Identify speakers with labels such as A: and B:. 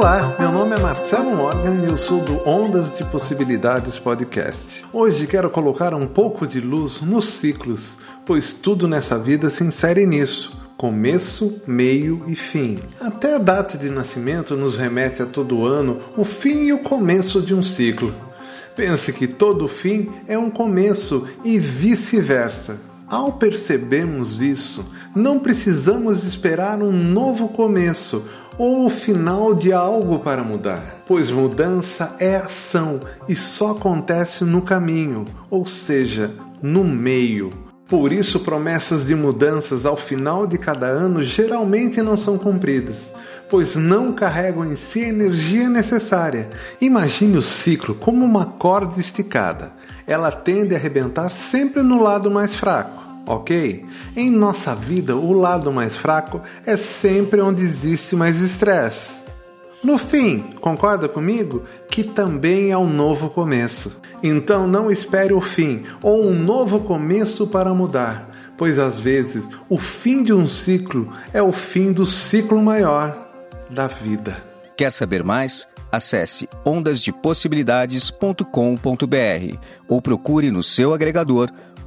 A: Olá, meu nome é Marcelo Morgan e eu sou do Ondas de Possibilidades Podcast. Hoje quero colocar um pouco de luz nos ciclos, pois tudo nessa vida se insere nisso começo, meio e fim. Até a data de nascimento nos remete a todo ano o fim e o começo de um ciclo. Pense que todo fim é um começo e vice-versa. Ao percebermos isso, não precisamos esperar um novo começo ou o final de algo para mudar, pois mudança é ação e só acontece no caminho, ou seja, no meio. Por isso, promessas de mudanças ao final de cada ano geralmente não são cumpridas, pois não carregam em si a energia necessária. Imagine o ciclo como uma corda esticada. Ela tende a arrebentar sempre no lado mais fraco ok? Em nossa vida, o lado mais fraco é sempre onde existe mais estresse. No fim, concorda comigo? Que também é um novo começo. Então não espere o fim ou um novo começo para mudar, pois às vezes o fim de um ciclo é o fim do ciclo maior da vida.
B: Quer saber mais? Acesse ondasdepossibilidades.com.br ou procure no seu agregador